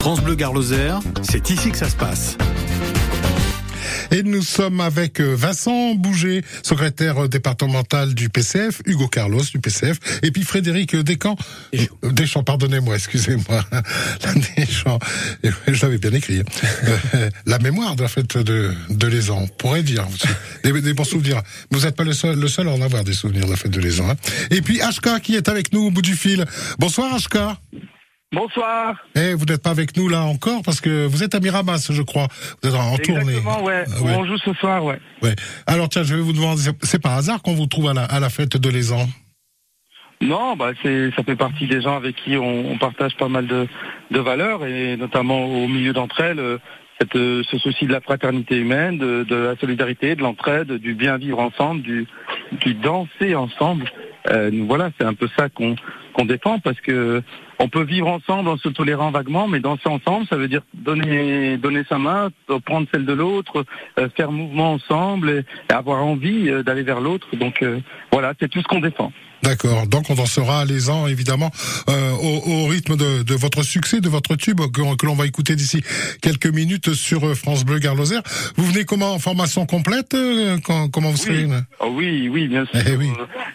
France Bleu Garloser, c'est ici que ça se passe. Et nous sommes avec euh, Vincent Bouger, secrétaire euh, départemental du PCF, Hugo Carlos du PCF, et puis Frédéric Descamps. Euh, Deschamps, pardonnez-moi, excusez-moi. Deschamps, je l'avais bien écrit. Hein. La mémoire de la fête de, de l'Aisan, on pourrait dire. Des, des, bons souvenirs. Vous n'êtes pas le seul, le seul à en avoir des souvenirs de la fête de l'Aisan. Hein. Et puis HK qui est avec nous au bout du fil. Bonsoir HK. Bonsoir. Eh, vous n'êtes pas avec nous là encore parce que vous êtes à Miramas, je crois. Vous êtes en Exactement, tournée. ouais. Euh, ouais. On joue ce soir, ouais. Ouais. Alors tiens, je vais vous demander, c'est par hasard qu'on vous trouve à la, à la fête de l'Aisan Non, bah c'est, ça fait partie des gens avec qui on, on partage pas mal de, de, valeurs et notamment au milieu d'entre elles, euh, cette, ce souci de la fraternité humaine, de, de la solidarité, de l'entraide, du bien vivre ensemble, du, du danser ensemble. Euh, voilà, c'est un peu ça qu'on qu'on défend parce que on peut vivre ensemble en se tolérant vaguement, mais danser ensemble, ça veut dire donner donner sa main, prendre celle de l'autre, euh, faire mouvement ensemble et, avoir envie euh, d'aller vers l'autre. Donc euh, voilà, c'est tout ce qu'on défend. D'accord. Donc on dansera les ans évidemment euh, au, au, rythme de, de, votre succès, de votre tube que, que l'on va écouter d'ici quelques minutes sur euh, France Bleu Garloser. Vous venez comment? En formation complète quand, Comment vous oui. serez oh oui, oui, bien sûr. Eh oui.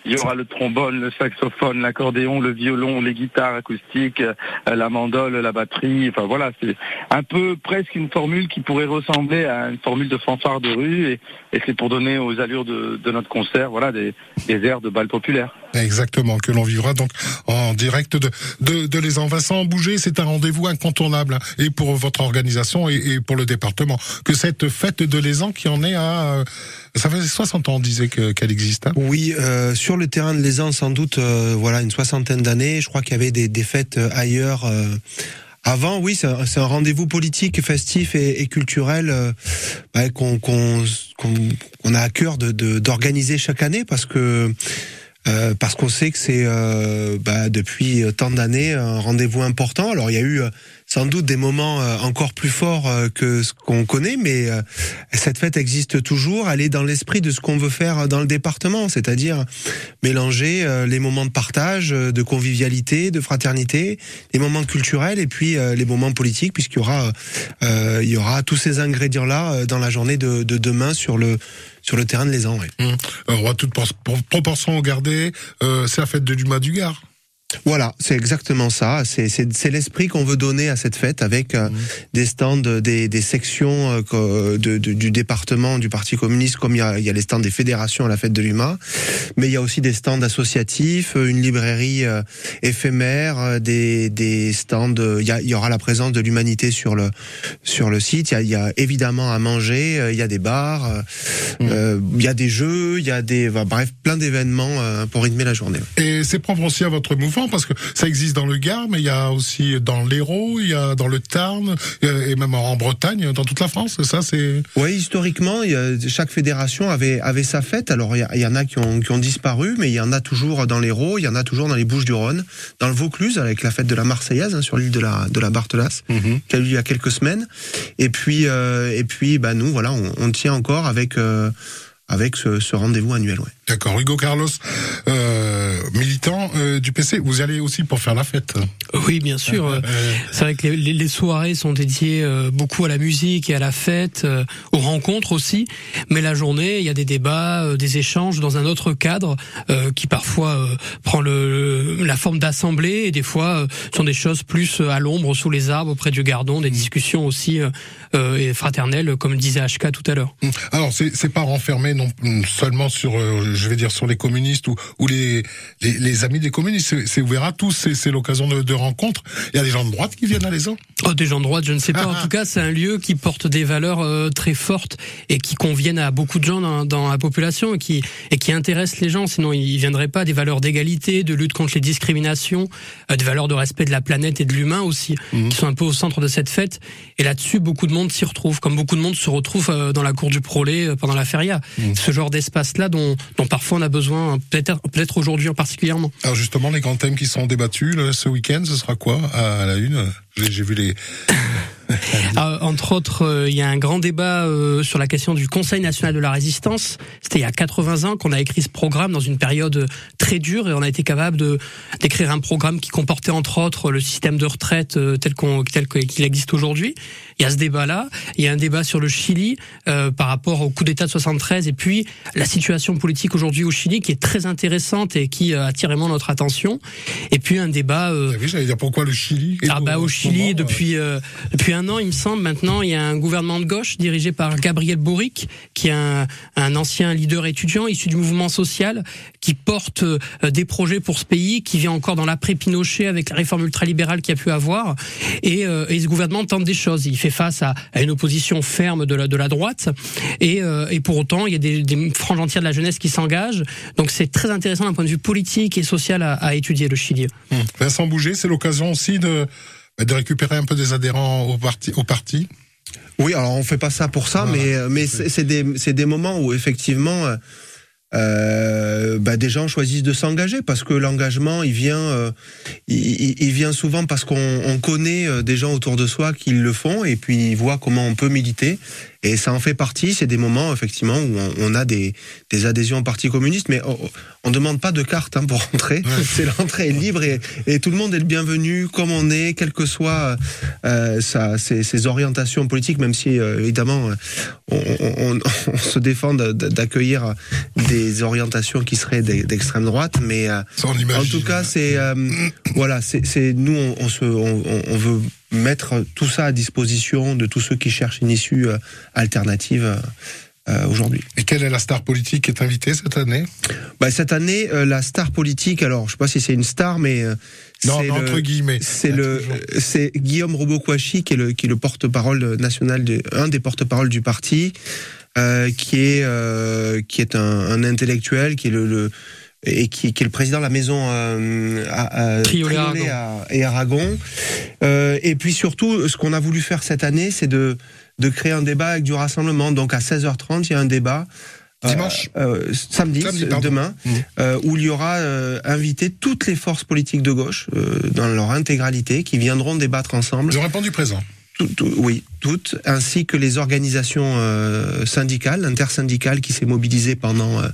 Il y aura le trombone, le saxophone, l'accordéon, le violon, les guitares acoustiques, euh, la mandole, la batterie. Enfin voilà, c'est un peu presque une formule qui pourrait ressembler à une formule de fanfare de rue et, et c'est pour donner aux allures de, de notre concert, voilà, des, des airs de bal populaire. Exactement, que l'on vivra donc en direct de, de, de les en Vincent Bouger, c'est un rendez-vous incontournable hein, et pour votre organisation et, et, pour le département. Que cette fête de l'Aisan qui en est à... Ça fait 60 ans, on disait qu'elle existe. Hein oui, euh, sur le terrain de l'Aisan, sans doute, euh, voilà, une soixantaine d'années. Je crois qu'il y avait des, des fêtes ailleurs. Euh, avant, oui, c'est un, rendez-vous politique, festif et, et culturel euh, bah, qu'on a à cœur d'organiser de, de, chaque année parce que euh, parce qu'on sait que c'est euh, bah, depuis tant d'années un rendez-vous important. Alors il y a eu sans doute des moments encore plus forts que ce qu'on connaît, mais cette fête existe toujours. Elle est dans l'esprit de ce qu'on veut faire dans le département, c'est-à-dire mélanger les moments de partage, de convivialité, de fraternité, les moments culturels et puis les moments politiques, puisqu'il y aura euh, il y aura tous ces ingrédients là dans la journée de, de demain sur le sur le terrain de l'Aisan. Oui. Mmh. Alors, toute proportion gardée, euh, c'est la fête de l'Uma du Gard. Voilà, c'est exactement ça. C'est l'esprit qu'on veut donner à cette fête avec euh, mmh. des stands, des, des sections euh, de, de, du département du Parti communiste, comme il y, a, il y a les stands des fédérations à la fête de l'UMA, mais il y a aussi des stands associatifs, une librairie euh, éphémère, des, des stands. Il y, a, il y aura la présence de l'humanité sur le sur le site. Il y, a, il y a évidemment à manger, il y a des bars, mmh. euh, il y a des jeux, il y a des bah, bref plein d'événements pour rythmer la journée. Et c'est propre aussi à votre mouvement parce que ça existe dans le Gard, mais il y a aussi dans l'Hérault, il y a dans le Tarn et même en Bretagne, dans toute la France. Ça, c'est. Oui, historiquement, il y a, chaque fédération avait avait sa fête. Alors il y, en a qui ont qui ont disparu, mais il y en a toujours dans l'Hérault, il y en a toujours dans les Bouches-du-Rhône, dans le Vaucluse avec la fête de la Marseillaise hein, sur l'île de la de la Barthelasse, mm -hmm. qui a eu il y a quelques semaines. Et puis euh, et puis bah nous voilà, on, on tient encore avec euh, avec ce, ce rendez-vous annuel. Ouais. D'accord. Hugo Carlos, euh, militant euh, du PC, vous allez aussi pour faire la fête Oui, bien sûr. Euh, C'est vrai que les, les, soirées sont dédiées euh, beaucoup à la musique et à la fête, euh, aux rencontres aussi. Mais la journée, il y a des débats, euh, des échanges dans un autre cadre qui parfois prend le, la forme d'assemblée et des fois sont des choses plus à l'ombre, sous les arbres, auprès du gardon, des discussions aussi fraternelles, comme le disait HK tout à l'heure. Alors, c'est pas renfermé non seulement sur je vais dire sur les communistes ou, ou les, les, les amis des communistes. C'est ouvert à tous, c'est l'occasion de, de rencontres. Il y a des gens de droite qui viennent à l'Aisan oh, Des gens de droite, je ne sais pas. En tout cas, c'est un lieu qui porte des valeurs euh, très fortes et qui conviennent à beaucoup de gens dans, dans la population et qui, et qui intéressent les gens. Sinon, ils viendraient pas. Des valeurs d'égalité, de lutte contre les discriminations, euh, des valeurs de respect de la planète et de l'humain aussi, mmh. qui sont un peu au centre de cette fête. Et là-dessus, beaucoup de monde s'y retrouve, comme beaucoup de monde se retrouve euh, dans la cour du Prolet pendant la feria. Mmh. Ce genre d'espace-là dont, dont parfois on a besoin, peut-être peut-être aujourd'hui particulièrement. Alors justement, les grands thèmes qui sont débattus ce week-end, ce sera quoi à la une J'ai vu les Euh, entre autres, euh, il y a un grand débat euh, sur la question du Conseil national de la résistance. C'était il y a 80 ans qu'on a écrit ce programme dans une période très dure et on a été capable de d'écrire un programme qui comportait entre autres le système de retraite tel qu'on tel qu'il existe aujourd'hui. Il y a ce débat-là. Il y a un débat sur le Chili par rapport au coup d'État de 73 et puis la situation politique aujourd'hui au Chili qui est très intéressante et qui attire vraiment notre attention. Et puis un débat. Euh, j'allais dire pourquoi le Chili? Ah bah au Chili depuis depuis un an, il me semble maintenant, il y a un gouvernement de gauche dirigé par Gabriel Boric, qui est un, un ancien leader étudiant issu du mouvement social, qui porte euh, des projets pour ce pays, qui vient encore dans l'après-Pinochet avec la réforme ultralibérale qu'il a pu avoir. Et, euh, et, ce gouvernement tente des choses. Il fait face à, à une opposition ferme de la, de la droite. Et, euh, et pour autant, il y a des, des franges entières de la jeunesse qui s'engagent. Donc c'est très intéressant d'un point de vue politique et social à, à étudier le Chili. Mmh. Vincent Bouger, c'est l'occasion aussi de de récupérer un peu des adhérents au parti. Au parti. Oui, alors on fait pas ça pour ça, mais mais c'est des c'est des moments où effectivement. Euh, euh, bah des gens choisissent de s'engager parce que l'engagement il vient euh, il, il, vient souvent parce qu'on on connaît euh, des gens autour de soi qui le font et puis ils voient comment on peut militer et ça en fait partie. C'est des moments effectivement où on, on, a des, des adhésions au Parti communiste, mais on, on demande pas de carte hein, pour rentrer. C'est l'entrée est libre et, et, tout le monde est le bienvenu comme on est, quelles que soient euh, sa, ses, ses, orientations politiques. Même si euh, évidemment on, on, se défend d'accueillir des orientations qui seraient d'extrême droite, mais euh, en tout cas c'est euh, voilà, c'est nous on, se on veut mettre tout ça à disposition de tous ceux qui cherchent une issue euh, alternative. Euh, euh, aujourd'hui. Et quelle est la star politique qui est invitée cette année? Bah, Cette année, euh, la star politique, alors je sais pas si c'est une star, mais euh, non, entre guillemets. C'est le, c'est Guillaume Robokwashi qui est le qui est le porte-parole national, de, un des porte-parole du parti, qui est qui est un, un, intellectuel, qui est le, le et qui, qui, est le président de la maison euh, à, à Triolet, et Aragon. Euh, et puis surtout, ce qu'on a voulu faire cette année, c'est de, de créer un débat avec du rassemblement. Donc à 16h30, il y a un débat. Euh, Dimanche euh, Samedi, samedi demain, mmh. euh, où il y aura invité toutes les forces politiques de gauche, dans leur intégralité, qui viendront débattre ensemble. Ils ont répondu présent. Tout, tout, oui, toutes, ainsi que les organisations syndicales, intersyndicales, qui s'est mobilisées pendant euh,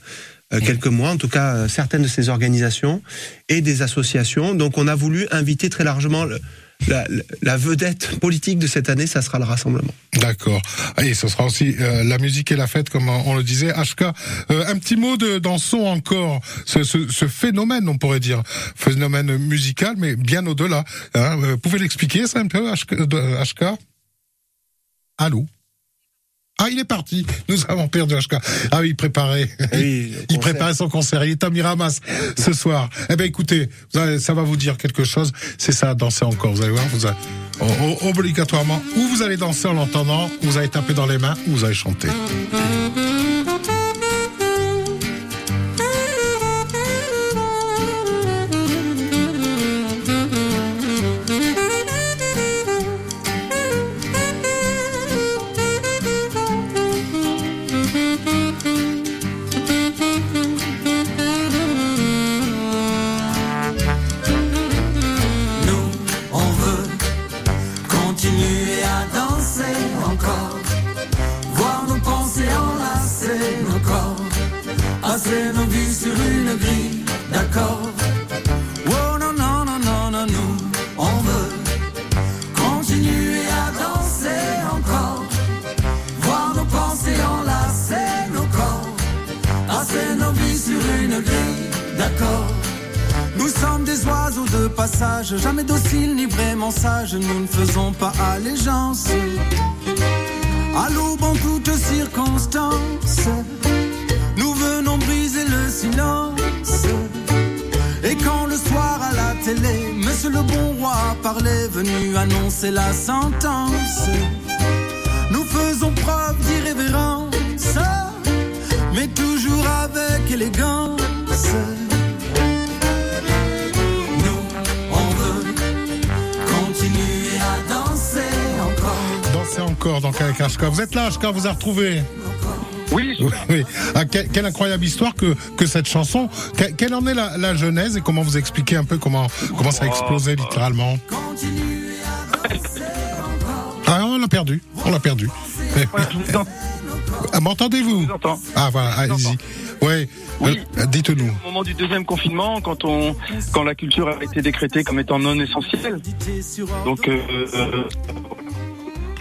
quelques mois, en tout cas euh, certaines de ces organisations et des associations. Donc on a voulu inviter très largement le, la, la, vedette politique de cette année, ça sera le rassemblement. D'accord. Et ce sera aussi euh, la musique et la fête, comme on le disait. HK, euh, un petit mot de son encore, ce, ce, ce, phénomène, on pourrait dire, phénomène musical, mais bien au-delà. Hein. Vous pouvez l'expliquer ça un peu, HK, HK Allô? Ah, il est parti. Nous avons perdu HK. Ah oui, il préparait. Oui, il préparait son concert. Il est à Miramas ce soir. Eh ben, écoutez, ça va vous dire quelque chose. C'est ça, danser encore. Vous allez voir, vous allez, obligatoirement, ou vous allez danser en l'entendant, ou vous allez taper dans les mains, ou vous allez chanter. Jamais docile ni vraiment sage, nous ne faisons pas allégeance. À l'aube en toutes circonstances, parlait, venu annoncer la sentence, nous faisons preuve d'irrévérence, mais toujours avec élégance. encore donc avec HK. Vous êtes là, HK, vous a retrouvé oui, oui. Ah, quelle, incroyable histoire que, que cette chanson. quelle en est la, la, genèse et comment vous expliquer un peu comment, comment ça a explosé littéralement ah, on l'a perdu. On l'a perdu. Ah, M'entendez-vous. Ah voilà, allez-y. Ouais, Oui. euh, dites-nous. Au moment du deuxième confinement, quand on, quand la culture a été décrétée comme étant non essentielle, donc euh, euh,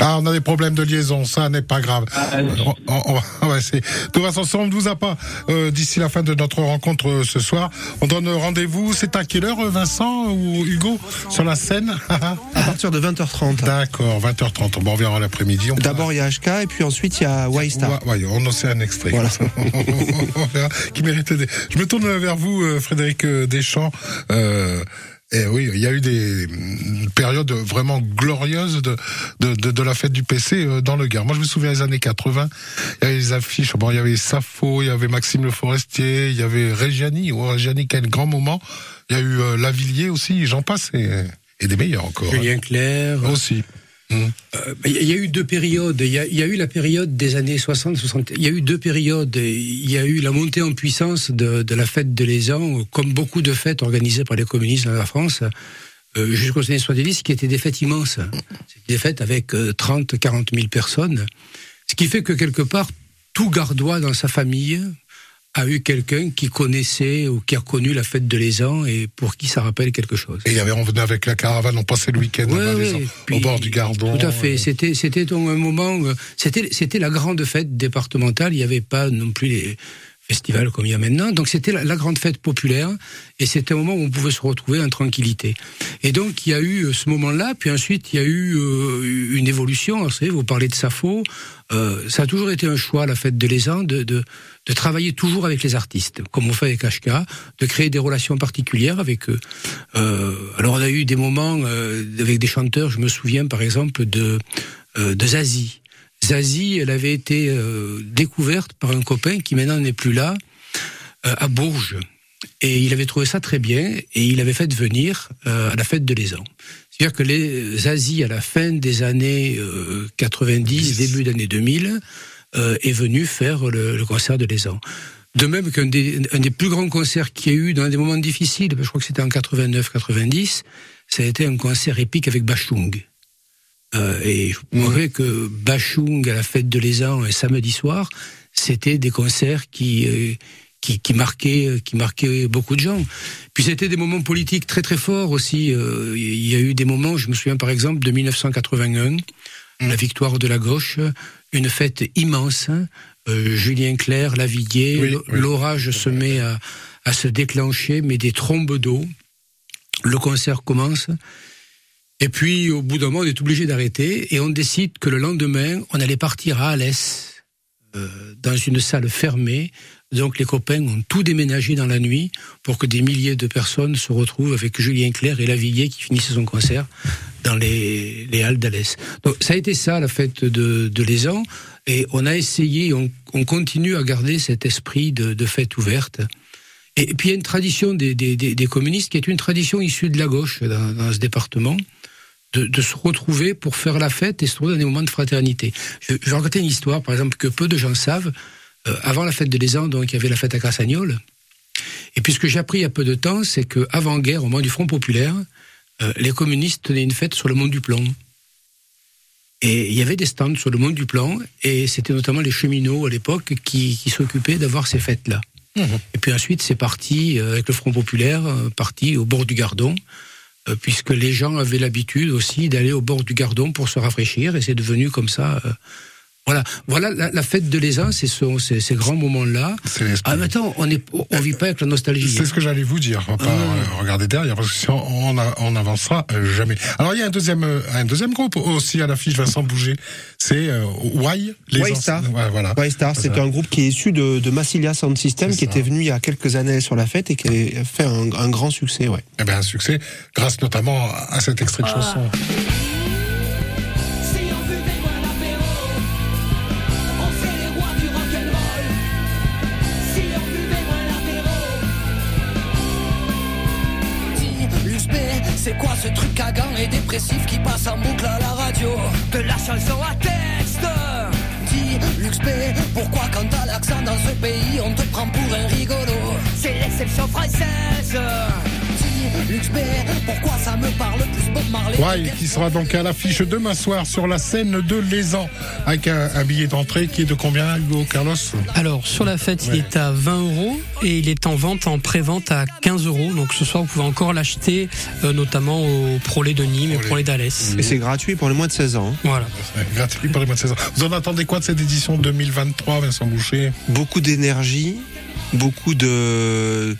Ah, on a des problèmes de liaison, ça n'est pas grave. Ah, on, on- on va- on va essayer. De toute façon, si on ne vous a pas euh, d'ici la fin de notre rencontre euh, ce soir, on donne rendez-vous. C'est à quelle heure, euh, Vincent ou Hugo, sur la scène? À partir de 20h30. D'accord, 20h30. Bon, on verra l'après-midi. D'abord il y a HK et puis ensuite il y a Y-Star. Ouais, on en sait un extrait. Voilà. On verra, qui mérite des... Je me tourne vers vous, euh, Frédéric Deschamps. Euh, et oui, il y a eu des mm, périodes vraiment glorieuses de, de, de, de la fête du PC euh, dans le Gard. Moi, je me souviens des années 80. Il y avait les affiches. Bon, il y avait Safo, il y avait Maxime Le Forestier, il y avait Régiani. Oh, Régiani, quel grand moment. Il y a eu euh, Lavillier aussi, j'en passe, et, et des meilleurs encore. Julien Clerc. Aussi. Euh, Il y a eu deux périodes. Il y a, eu la période des années 60, 60. Il y a eu deux périodes. Il y a eu la montée en puissance de, la fête de l'Aisan, comme beaucoup de fêtes organisées par les communistes dans la France, euh, jusqu'aux années 70, qui étaient des fêtes immenses. Des fêtes avec euh, 30, 40 000 personnes. Ce qui fait que quelque part, tout gardois dans sa famille a eu quelqu'un qui connaissait ou qui a connu la fête de l'Aisan et pour qui ça rappelle quelque chose. Et il y avait, on venait avec la caravane, on passait le week-end Ouais, ouais, au bord du Gardon. Tout à fait. Euh, C'était, c'était donc un moment. euh, C'était, c'était la grande fête départementale. Il n'y avait pas non plus les festivals comme il y a maintenant. Donc c'était la, la grande fête populaire. Et c'était un moment où on pouvait se retrouver en tranquillité. Et donc il y a eu euh, ce moment-là. Puis ensuite il y a eu euh, une évolution. Alors, Vous savez, vous parlez de Sappho. Euh, ça a toujours été un choix, la fête de l'Aisan, de, de, de travailler toujours avec les artistes, comme on fait avec HK, de créer des relations particulières avec eux. Euh, alors on a eu des moments euh, avec des chanteurs, je me souviens par exemple de, euh, de Zazie. Zazie, elle avait été euh, découverte par un copain qui maintenant n'est plus là, euh, à Bourges. Et il avait trouvé ça très bien, et il avait fait venir euh, à la fête de l'Aisan. C'est-à-dire que les Zazie, à la fin des années euh, 90, début d'année 2000, euh, est venu faire le, concert de l'Aisan. De même qu'un des, plus grands concerts qu'il y a eu dans des moments difficiles, je crois que c'était en 89-90, ça a été un concert épique avec Bachung. Euh, et je vous montrer que Bachung à la fête de l'Aisan un samedi soir, c'était des concerts qui, euh, qui, marquaient, qui marquaient beaucoup de gens. Puis c'était des moments politiques très très forts aussi. Euh, Il y a eu des moments, je me souviens par exemple de 1981, la victoire de la gauche, une fête immense. hein. Euh, Julien Clerc, Lavillier, Oui, l- oui. l'orage se met à, à se déclencher, mais des trombes d'eau. Le concert commence. Et puis, au bout d'un moment, on est obligé d'arrêter et on décide que le lendemain, on allait partir à Alès, euh, dans une salle fermée. Donc, les copains ont tout déménagé dans la nuit pour que des milliers de personnes se retrouvent avec Julien Clerc et Lavillier qui finissent son concert dans les, les halles d'Alès. Donc, ça a été ça, la fête de, de. Et on a essayé, on, on continue à garder cet esprit de, de fête ouverte. Et puis il y a une tradition des, des, communistes qui est une tradition issue de la gauche dans ce département, de, de se retrouver pour faire la fête et se trouver dans des moments de fraternité. Je, je vais raconter une histoire, par exemple, que peu de gens savent. Euh, avant la fête de l'Aisan, donc il y avait la fête à Cassagnol. Et puis ce que j'ai appris il y a peu de temps, c'est qu'avant-guerre, au moment du Front populaire, euh, les communistes tenaient une fête sur le mont du Plan. Et il y avait des stands sur le mont du Plan, et c'était notamment les cheminots à l'époque qui, qui s'occupaient d'avoir ces fêtes-là. Et puis ensuite, c'est parti euh, avec le Front populaire, parti au bord du Gardon, puisque les gens avaient l'habitude aussi d'aller au bord du Gardon pour se rafraîchir, et c'est devenu comme ça. Voilà, voilà la, la fête de l'Aisan, c'est ce- ces, ces grands moments-là. C'est l'esprit. Ah, mais attends, on est, on vit pas avec la nostalgie. C'est ce que j'allais vous dire. On va pas euh, regarder derrière parce que sinon on, a- on avancera euh, jamais. Alors il y a un deuxième, euh, un deuxième groupe aussi à l'affiche Vincent Bouger. C'est euh, Y. Les Y Anci- Star. Ouais, voilà. Y-Star, c'est un groupe qui est issu de, de Massilia Sound System, qui ça. était venu il y a quelques années sur la fête et qui a fait un, un grand succès, ouais. Eh ben un succès grâce notamment à cet extrait de chanson. C'est quoi ce truc à gants et dépressif qui passe en boucle à la radio De la chanson à texte Dis, l'UXB, pourquoi quand t'as l'accent dans ce pays, on te prend pour un rigolo C'est l'exception française Dis, l'UXB, pourquoi ça me parle et qui sera donc à l'affiche demain soir sur la scène de Lézan avec un, un billet d'entrée qui est de combien, Hugo Carlos Alors, sur la fête, il est à 20 euros et il est en vente, en pré-vente à 15 euros. Donc ce soir, vous pouvez encore l'acheter, euh, notamment au Prolet de Nîmes et au Prolet. Prolet d'Alès. Et c'est gratuit pour les moins de 16 ans. hein. Voilà. C'est Gratuit pour les mois de saison. Vous en attendez quoi de cette édition 2023, Vincent Boucher? Beaucoup d'énergie, beaucoup de.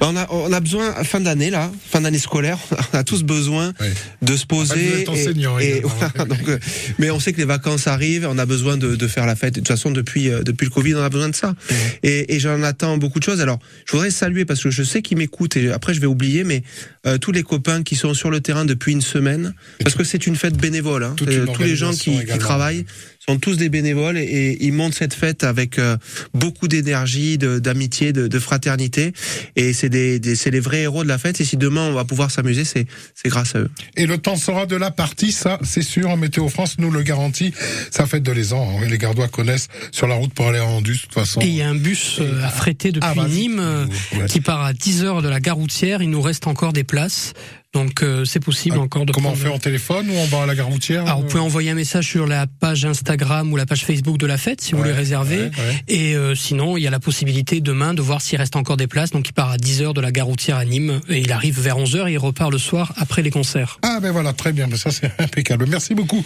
Bah, On a, on a besoin, fin d'année là, fin d'année scolaire, on a tous besoin Ouais. de se vous poser. êtes enseignant et, et également. voilà, donc, euh, mais on sait que les vacances arrivent, on a besoin de, de faire la fête. De toute façon, depuis, euh, depuis le Covid, on a besoin de ça. Et, et j'en attends beaucoup de choses. Alors, je voudrais saluer parce que je sais qu'ils m'écoutent et après je vais oublier, mais euh, tous les copains qui sont sur le terrain depuis une semaine, parce que c'est une fête bénévole. Hein. Euh, tous les gens qui, travaillent sont tous des bénévoles et, ils montent cette fête avec euh, beaucoup d'énergie, de- d'amitié, de, de fraternité. Et c'est des, des- c'est les vrais héros de la fête. Et si demain on va pouvoir s'amuser, c'est c'est grâce à eux. Et le temps sera de la partie, ça, c'est sûr. En Météo France nous le garantit. Ça fête de l'aisant. hein. Les Gardois connaissent sur la route pour aller à Andu, de toute façon. Et il y a un bus euh, affrété depuis Ah. Nîmes euh, Ouais. qui part à 10 heures de la gare routière. Il nous reste encore des places. Donc euh, c'est possible Ah, encore de Comment on fait en téléphone ou on va à la gare routière Alors vous pouvez envoyer un message sur la page Instagram ou la page Facebook de la fête si vous voulez réserver. ouais, ouais. Et euh, sinon, il y a la possibilité demain de voir s'il reste encore des places. Donc il part à 10h de la gare routière à Nîmes et il arrive vers 11h et il repart le soir après les concerts. Ah ben voilà, très bien, mais ça c'est impeccable. Merci beaucoup,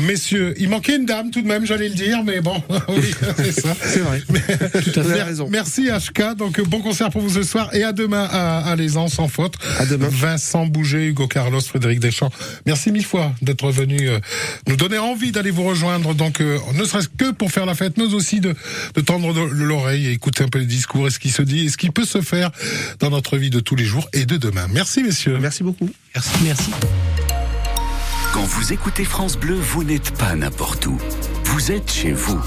messieurs. Il manquait une dame tout de même, j'allais le dire, mais bon, oui, c'est ça. C'est vrai. Tout à fait raison. Merci HK, donc bon concert pour vous ce soir et à demain à, à Lézan sans faute. À demain. Vincent Hugo Carlos, Frédéric Deschamps. Merci mille fois d'être venu euh, nous donner envie d'aller vous rejoindre, donc euh, ne serait-ce que pour faire la fête, mais aussi de, de tendre de- l'oreille et écouter un peu les discours et ce qui se dit et ce qui peut se faire dans notre vie de tous les jours et de demain. Merci messieurs. Merci beaucoup. Merci. Merci. Quand vous écoutez France Bleu, vous n'êtes pas n'importe où. Vous êtes chez vous.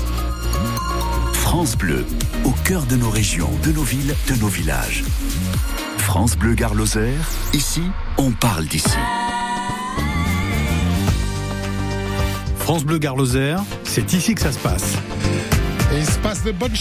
France Bleu, au cœur de nos régions, de nos villes, de nos villages. France Bleu Gare Lozère, ici, on parle d'ici. France Bleu Gare Lozère, c'est ici que ça se passe. Et il se passe de bonnes